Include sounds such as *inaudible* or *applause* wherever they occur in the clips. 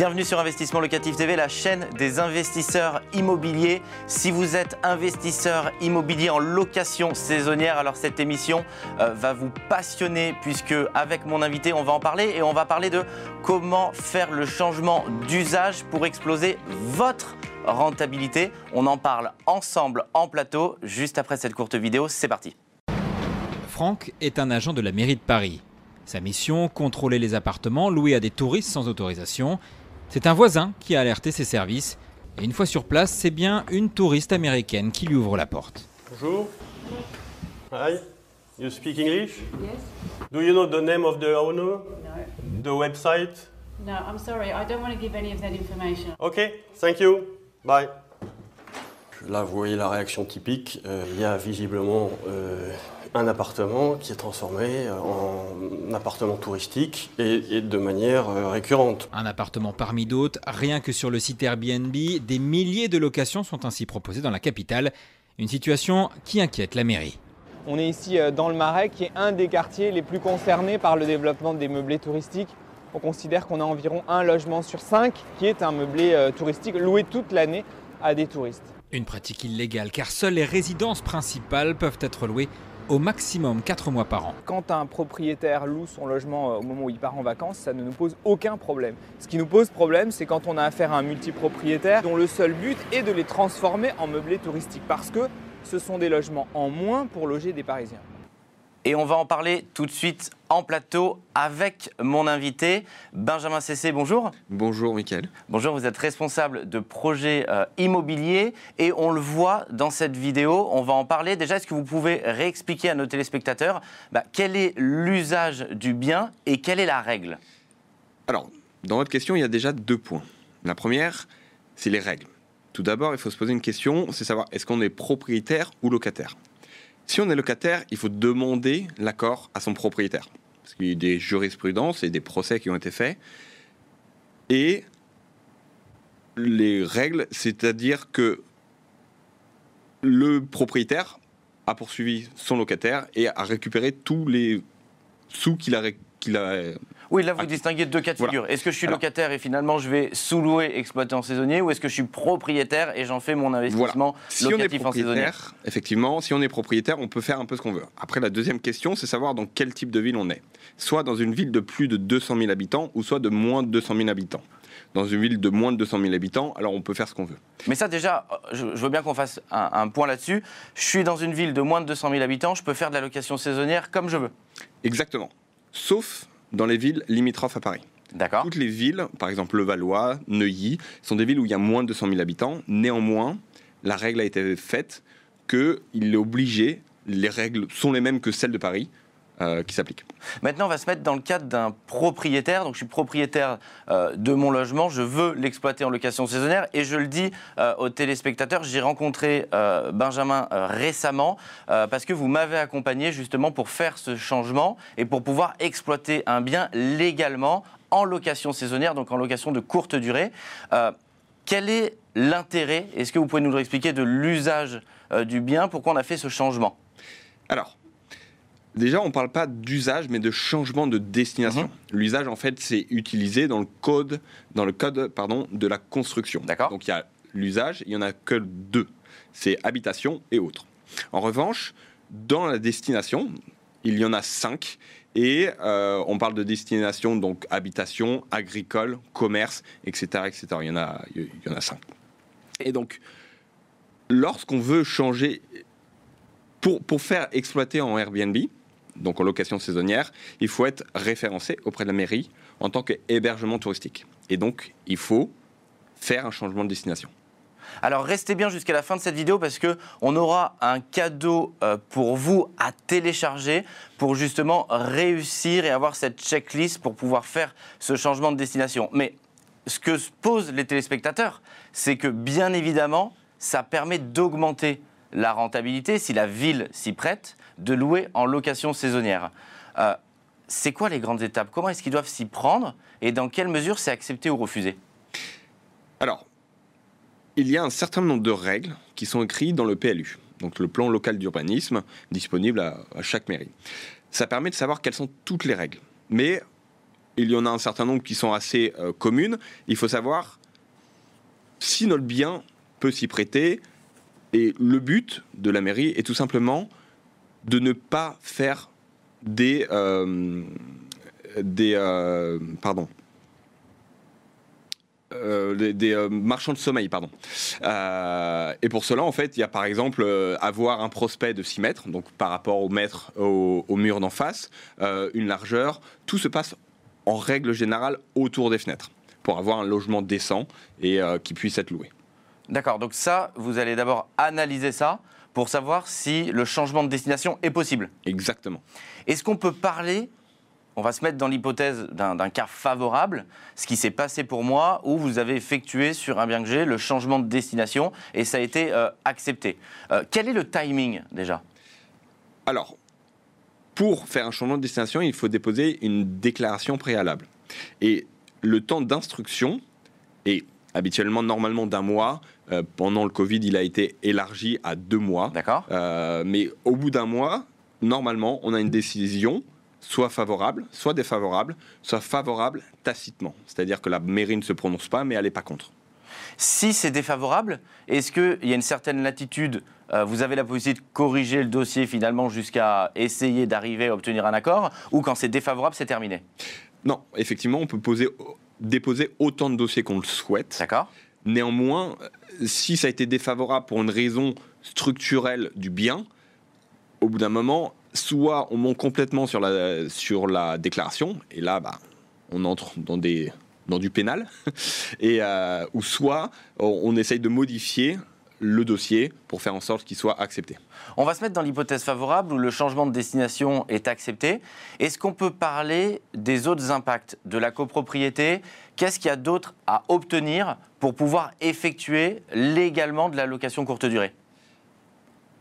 Bienvenue sur Investissement Locatif TV, la chaîne des investisseurs immobiliers. Si vous êtes investisseur immobilier en location saisonnière, alors cette émission euh, va vous passionner puisque avec mon invité, on va en parler et on va parler de comment faire le changement d'usage pour exploser votre rentabilité. On en parle ensemble en plateau juste après cette courte vidéo. C'est parti. Franck est un agent de la mairie de Paris. Sa mission, contrôler les appartements loués à des touristes sans autorisation c'est un voisin qui a alerté ses services. Et une fois sur place, c'est bien une touriste américaine qui lui ouvre la porte. Bonjour. Hi. You speak English? Yes. Do you know the name of the owner? No. The website? No, I'm sorry. I don't want to give any of that information. Okay, thank you. Bye. Là, vous voyez la réaction typique. Euh, il y a visiblement euh, un appartement qui est transformé en appartement touristique et, de manière euh, récurrente. Un appartement parmi d'autres, rien que sur le site Airbnb, des milliers de locations sont ainsi proposées dans la capitale, une situation qui inquiète la mairie. On est ici euh, dans le Marais, qui est un des quartiers les plus concernés par le développement des meublés touristiques. On considère qu'on a environ un logement sur cinq qui est un meublé euh, touristique loué toute l'année à des touristes. Une pratique illégale car seules les résidences principales peuvent être louées au maximum 4 mois par an. Quand un propriétaire loue son logement euh, au moment où il part en vacances, ça ne nous pose aucun problème. Ce qui nous pose problème, c'est quand on a affaire à un multipropriétaire dont le seul but est de les transformer en meublés touristiques parce que ce sont des logements en moins pour loger des Parisiens. Et on va en parler tout de suite en plateau avec mon invité, Benjamin Cessé. Bonjour. Bonjour, Mickaël. Bonjour, vous êtes responsable de projets euh, immobiliers et on le voit dans cette vidéo. On va en parler. Déjà, est-ce que vous pouvez réexpliquer à nos téléspectateurs bah, quel est l'usage du bien et quelle est la règle? Alors, dans votre question, il y a déjà deux points. La première, c'est les règles. Tout d'abord, il faut se poser une question, c'est savoir est-ce qu'on est propriétaire ou locataire si on est locataire, il faut demander l'accord à son propriétaire. Parce y a des jurisprudences et des procès qui ont été faits. Et les règles, c'est-à-dire que le propriétaire a poursuivi son locataire et a récupéré tous les sous qu'il a, a oui, là, vous distinguez deux cas de figure. Est-ce que je suis locataire et finalement je vais sous-louer, exploiter en saisonnier, ou est-ce que je suis propriétaire et j'en fais mon investissement locatif en saisonnier? Effectivement, si on est propriétaire, on peut faire un peu ce qu'on veut. Après, la deuxième question, c'est savoir dans quel type de ville on est. Soit dans une ville de plus de 200 000 habitants, ou soit de moins de 200 000 habitants dans une ville de moins de 200 000 habitants, alors on peut faire ce qu'on veut. Mais ça déjà, je, veux bien qu'on fasse un, un point là-dessus. Je suis dans une ville de moins de 200 000 habitants, je peux faire de la location saisonnière comme je veux. Exactement. Sauf dans les villes limitrophes à Paris. D'accord. Toutes les villes, par exemple Levallois, Neuilly, sont des villes où il y a moins de 200 000 habitants. Néanmoins, la règle a été faite qu'il est obligé, les règles sont les mêmes que celles de Paris, euh, qui s'appliquent. Maintenant, on va se mettre dans le cadre d'un propriétaire. Donc, je suis propriétaire euh, de mon logement, je veux l'exploiter en location saisonnière. Et je le dis euh, aux téléspectateurs, j'ai rencontré Benjamin récemment parce que vous m'avez accompagné justement pour faire ce changement et pour pouvoir exploiter un bien légalement en location saisonnière, donc en location de courte durée. quel est l'intérêt, est-ce que vous pouvez nous expliquer, de l'usage du bien? Pourquoi on a fait ce changement? Alors, Déjà, on ne parle pas d'usage, mais de changement de destination. Mhm. L'usage, en fait, c'est utilisé dans le code, dans le code pardon, de la construction. D'accord. Donc il y a l'usage, il n'y en a que deux. C'est habitation et autres. En revanche, dans la destination, il y en a cinq. Et euh, on parle de destination, donc habitation, agricole, commerce, etc. etc. Il, y en a, il y en a cinq. Et donc, lorsqu'on veut changer, pour, pour faire exploiter en Airbnb, donc en location saisonnière, il faut être référencé auprès de la mairie en tant qu'hébergement touristique. Et donc, il faut faire un changement de destination. Alors restez bien jusqu'à la fin de cette vidéo parce que on aura un cadeau euh, pour vous à télécharger pour justement réussir et avoir cette checklist pour pouvoir faire ce changement de destination. Mais ce que se posent les téléspectateurs, c'est que bien évidemment, ça permet d'augmenter la rentabilité, si la ville s'y prête, de louer en location saisonnière. Euh, c'est quoi les grandes étapes? Comment est-ce qu'ils doivent s'y prendre? Et dans quelle mesure c'est accepté ou refusé? Alors, il y a un certain nombre de règles qui sont écrites dans le PLU, donc le plan local d'urbanisme, disponible à, chaque mairie. Ça permet de savoir quelles sont toutes les règles. Mais il y en a un certain nombre qui sont assez euh, communes. Il faut savoir si notre bien peut s'y prêter. Et le but de la mairie est tout simplement de ne pas faire des, euh, des euh, euh, marchands de sommeil, pardon. Et pour cela, en fait, il y a par exemple avoir un prospect de 6 mètres, donc par rapport au mètre au, mur d'en face, une largeur. Tout se passe en règle générale autour des fenêtres pour avoir un logement décent et qui puisse être loué. D'accord, donc ça, vous allez d'abord analyser ça pour savoir si le changement de destination est possible. Exactement. Est-ce qu'on peut parler, on va se mettre dans l'hypothèse d'un cas favorable, ce qui s'est passé pour moi, où vous avez effectué sur un bien que j'ai le changement de destination et ça a été euh, accepté. Euh, quel est le timing déjà? Alors, pour faire un changement de destination, il faut déposer une déclaration préalable. Et le temps d'instruction est habituellement normalement d'un mois. Euh, pendant le Covid, il a été élargi à deux mois. D'accord Euh, mais au bout d'un mois, normalement, on a une décision soit favorable, soit défavorable, soit favorable tacitement. C'est-à-dire que la mairie ne se prononce pas, mais elle n'est pas contre. Si c'est défavorable, est-ce qu'il y a une certaine latitude euh, Vous avez la possibilité de corriger le dossier finalement jusqu'à essayer d'arriver à obtenir un accord Ou quand c'est défavorable, c'est terminé? Non, effectivement, on peut poser, déposer autant de dossiers qu'on le souhaite. D'accord Néanmoins, si ça a été défavorable pour une raison structurelle du bien, au bout d'un moment, soit on monte complètement sur la, sur la déclaration, et là, bah, on entre dans, des, dans du pénal, *laughs* et, euh, ou soit on, on essaye de modifier le dossier pour faire en sorte qu'il soit accepté. On va se mettre dans l'hypothèse favorable où le changement de destination est accepté. Est-ce qu'on peut parler des autres impacts de la copropriété? Qu'est-ce qu'il y a d'autre à obtenir pour pouvoir effectuer légalement de la location courte durée?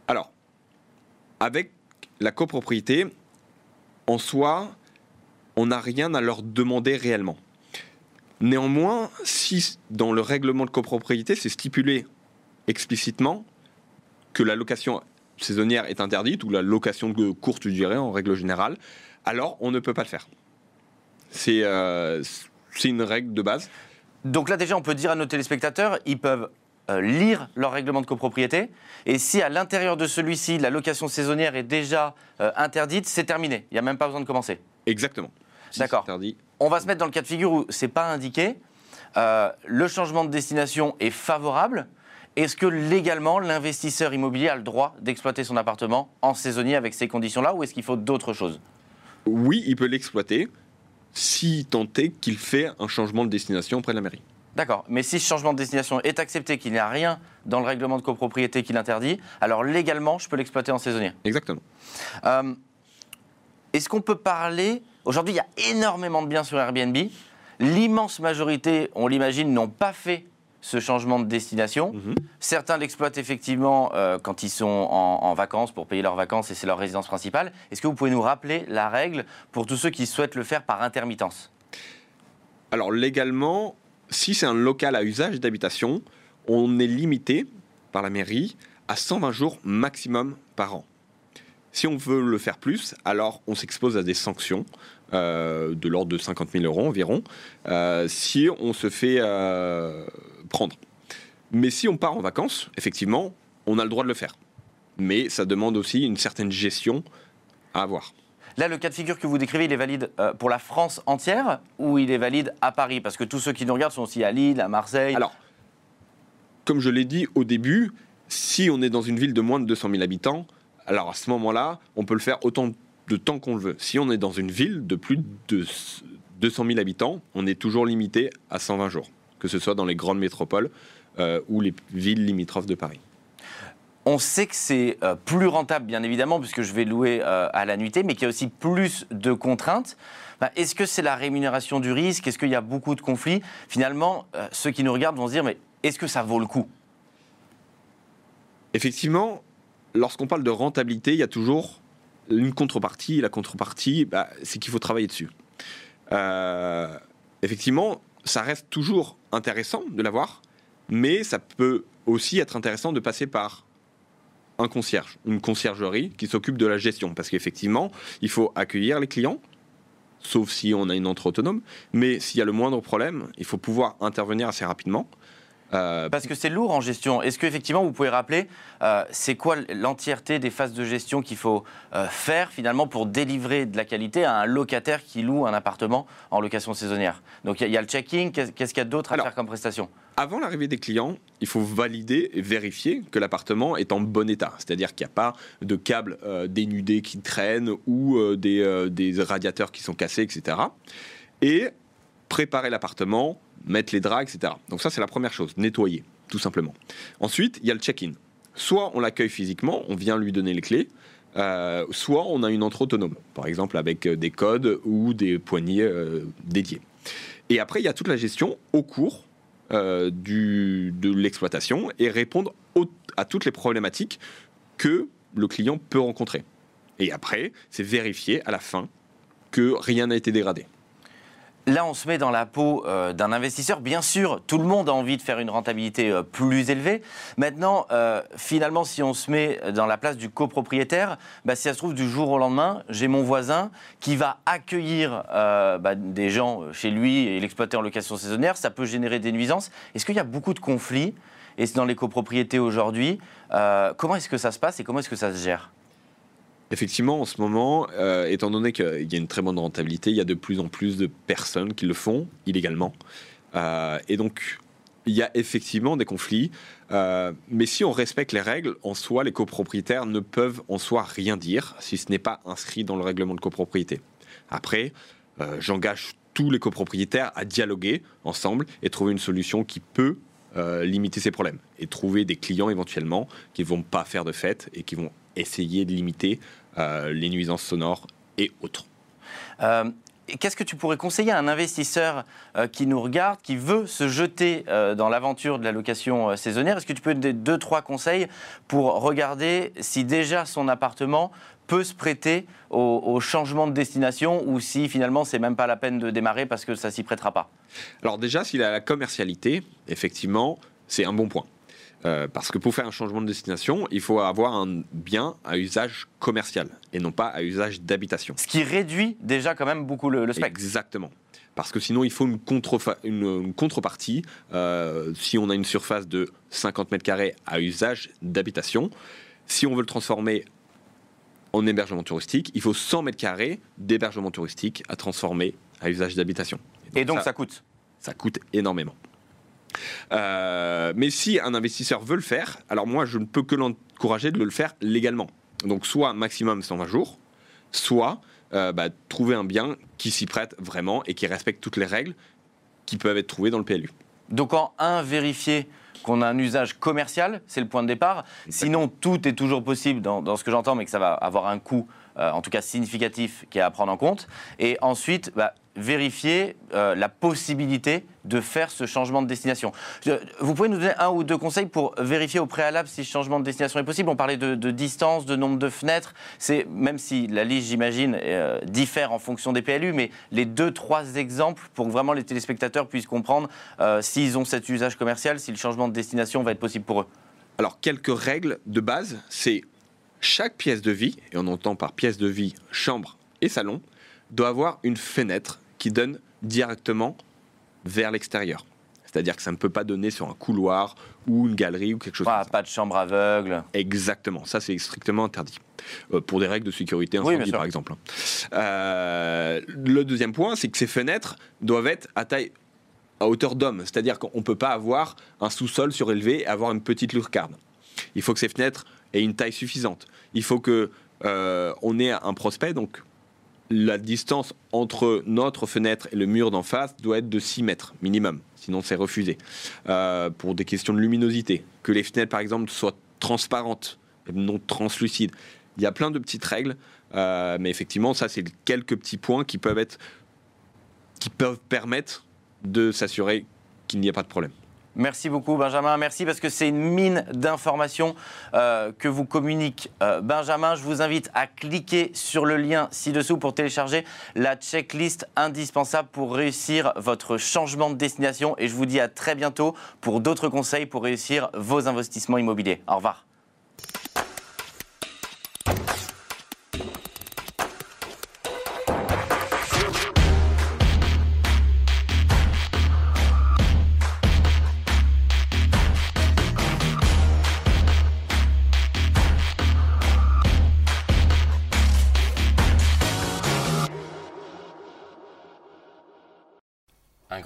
Alors, avec la copropriété, en soi, on n'a rien à leur demander réellement. Néanmoins, si dans le règlement de copropriété, c'est stipulé explicitement que la location saisonnière est interdite ou la location de courte durée en règle générale, alors on ne peut pas le faire. C'est euh, une règle de base. Donc là déjà, on peut dire à nos téléspectateurs, ils peuvent euh, lire leur règlement de copropriété. Et si à l'intérieur de celui-ci, la location saisonnière est déjà euh, interdite, c'est terminé. Il n'y a même pas besoin de commencer. Exactement. Si D'accord. On va se mettre dans le cas de figure où c'est pas indiqué. Le changement de destination est favorable. Est-ce que légalement l'investisseur immobilier a le droit d'exploiter son appartement en saisonnier avec ces conditions-là ou est-ce qu'il faut d'autres choses? Oui, il peut l'exploiter si tant est qu'il fait un changement de destination auprès de la mairie. D'accord. Mais si ce changement de destination est accepté, qu'il n'y a rien dans le règlement de copropriété qui l'interdit, alors légalement, je peux l'exploiter en saisonnier? Exactement. Euh, Est-ce qu'on peut parler Aujourd'hui, il y a énormément de biens sur Airbnb. L'immense majorité, on l'imagine, n'ont pas fait ce changement de destination. Mhm. Certains l'exploitent effectivement euh, quand ils sont en, en vacances pour payer leurs vacances et c'est leur résidence principale. Est-ce que vous pouvez nous rappeler la règle pour tous ceux qui souhaitent le faire par intermittence? Alors légalement, si c'est un local à usage d'habitation, on est limité par la mairie à 120 jours maximum par an. Si on veut le faire plus, alors on s'expose à des sanctions euh, de l'ordre de 50 000 euros environ, euh, si on se fait prendre. Mais si on part en vacances, effectivement, on a le droit de le faire. Mais ça demande aussi une certaine gestion à avoir. Là, le cas de figure que vous décrivez, il est valide euh, pour la France entière ou il est valide à Paris? Parce que tous ceux qui nous regardent sont aussi à Lille, à Marseille. Alors, comme je l'ai dit au début, si on est dans une ville de moins de 200 000 habitants, alors à ce moment-là, on peut le faire autant de temps qu'on le veut. Si on est dans une ville de plus de 200 000 habitants, on est toujours limité à 120 jours, que ce soit dans les grandes métropoles euh, ou les villes limitrophes de Paris. On sait que c'est euh, plus rentable, bien évidemment, puisque je vais louer euh, à la nuitée, mais qu'il y a aussi plus de contraintes. Bah, Est-ce que c'est la rémunération du risque? Est-ce qu'il y a beaucoup de conflits? Finalement, ceux qui nous regardent vont se dire, mais est-ce que ça vaut le coup? Effectivement, lorsqu'on parle de rentabilité, il y a toujours une contrepartie. Et la contrepartie, bah, c'est qu'il faut travailler dessus. Euh, effectivement, ça reste toujours intéressant de l'avoir, mais ça peut aussi être intéressant de passer par un concierge, une conciergerie qui s'occupe de la gestion. Parce qu'effectivement, il faut accueillir les clients, sauf si on a une entre autonome, mais s'il y a le moindre problème, il faut pouvoir intervenir assez rapidement. Euh, Parce que c'est lourd en gestion. Est-ce qu'effectivement, vous pouvez rappeler, euh, c'est quoi l'entièreté des phases de gestion qu'il faut euh, faire finalement pour délivrer de la qualité à un locataire qui loue un appartement en location saisonnière? Donc il y, a- il y a le checking, qu'est-ce qu'il y a d'autre à Alors, faire comme prestation? Avant l'arrivée des clients, il faut valider et vérifier que l'appartement est en bon état. C'est-à-dire qu'il n'y a pas de câbles dénudés qui traînent ou des, des radiateurs qui sont cassés, etc. Et préparer l'appartement, mettre les draps, etc. Donc ça, c'est la première chose, nettoyer, tout simplement. Ensuite, il y a le check-in. Soit on l'accueille physiquement, on vient lui donner les clés, euh, soit on a une entrée autonome, par exemple avec euh, des codes ou des poignées euh, dédiés. Et après, il y a toute la gestion au cours du, de l'exploitation et répondre à toutes les problématiques que le client peut rencontrer. Et après, c'est vérifier à la fin que rien n'a été dégradé. Là, on se met dans la peau euh, d'un investisseur. Bien sûr, tout le monde a envie de faire une rentabilité euh, plus élevée. Maintenant, euh, finalement, si on se met dans la place du copropriétaire, bah, si ça se trouve, du jour au lendemain, j'ai mon voisin qui va accueillir bah, des gens chez lui et l'exploiter en location saisonnière. Ça peut générer des nuisances. Est-ce qu'il y a beaucoup de conflits? Et c'est dans les copropriétés aujourd'hui Comment est-ce que ça se passe et comment est-ce que ça se gère? Effectivement, en ce moment, euh, étant donné qu'il y a une très bonne rentabilité, il y a de plus en plus de personnes qui le font illégalement. Euh, et donc, il y a effectivement des conflits. Euh, mais si on respecte les règles, en soi, les copropriétaires ne peuvent en soi rien dire si ce n'est pas inscrit dans le règlement de copropriété. Après, j'engage tous les copropriétaires à dialoguer ensemble et trouver une solution qui peut limiter ces problèmes et trouver des clients éventuellement qui ne vont pas faire de fête et qui vont essayer de limiter euh, les nuisances sonores et autres. Euh, Qu'est-ce que tu pourrais conseiller à un investisseur euh, qui nous regarde, qui veut se jeter dans l'aventure de la location saisonnière? Est-ce que tu peux donner deux, trois conseils pour regarder si déjà son appartement peut se prêter au, au changement de destination ou si finalement c'est même pas la peine de démarrer parce que ça s'y prêtera pas? Alors déjà, s'il a la commercialité, effectivement, c'est un bon point. Euh, parce que pour faire un changement de destination, il faut avoir un bien à usage commercial et non pas à usage d'habitation. Ce qui réduit déjà quand même beaucoup le, le spectre. Exactement. Parce que sinon, il faut une, contrefa- une- une contrepartie. Euh, si on a une surface de 50 mètres carrés à usage d'habitation, si on veut le transformer en hébergement touristique, il faut 100 mètres carrés d'hébergement touristique à transformer à usage d'habitation. Et donc ça coûte. ça coûte énormément. Euh, mais si un investisseur veut le faire, alors moi je ne peux que l'encourager de le faire légalement. Donc soit maximum 120 jours, soit euh, bah, trouver un bien qui s'y prête vraiment et qui respecte toutes les règles qui peuvent être trouvées dans le PLU. Donc en un, vérifier qu'on a un usage commercial, c'est le point de départ. Sinon, tout est toujours possible dans, dans ce que j'entends, mais que ça va avoir un coût, euh, en tout cas significatif, qui est à prendre en compte. Et ensuite, bah, vérifier euh, la possibilité de faire ce changement de destination. Vous pouvez nous donner un ou deux conseils pour vérifier au préalable si ce changement de destination est possible? On parlait de, de distance, de nombre de fenêtres. C'est même si la liste, j'imagine, euh, diffère en fonction des PLU, mais les deux, trois exemples pour que vraiment les téléspectateurs puissent comprendre euh, s'ils ont cet usage commercial, si le changement de destination va être possible pour eux. Alors quelques règles de base, c'est chaque pièce de vie, et on entend par pièce de vie chambre et salon, doit avoir une fenêtre qui donne directement vers l'extérieur. C'est-à-dire que ça ne peut pas donner sur un couloir ou une galerie ou quelque chose Voilà, comme ça. pas de chambre aveugle. Exactement, ça c'est strictement interdit. Euh, pour des règles de sécurité Oui, incendie sûr. par exemple. Euh, le deuxième point, c'est que ces fenêtres doivent être à taille à hauteur d'homme, c'est-à-dire qu'on ne peut pas avoir un sous-sol surélevé et avoir une petite lucarne. Il faut que ces fenêtres aient une taille suffisante. Il faut que euh, on ait un prospect, donc la distance entre notre fenêtre et le mur d'en face doit être de 6 mètres minimum, sinon c'est refusé. Euh, pour des questions de luminosité, que les fenêtres par exemple soient transparentes, non translucides. Il y a plein de petites règles, euh, mais effectivement ça c'est quelques petits points qui peuvent être, qui peuvent permettre de s'assurer qu'il n'y a pas de problème. Merci beaucoup Benjamin, merci parce que c'est une mine d'informations euh, que vous communique euh, Benjamin. Je vous invite à cliquer sur le lien ci-dessous pour télécharger la checklist indispensable pour réussir votre changement de destination et je vous dis à très bientôt pour d'autres conseils pour réussir vos investissements immobiliers. Au revoir.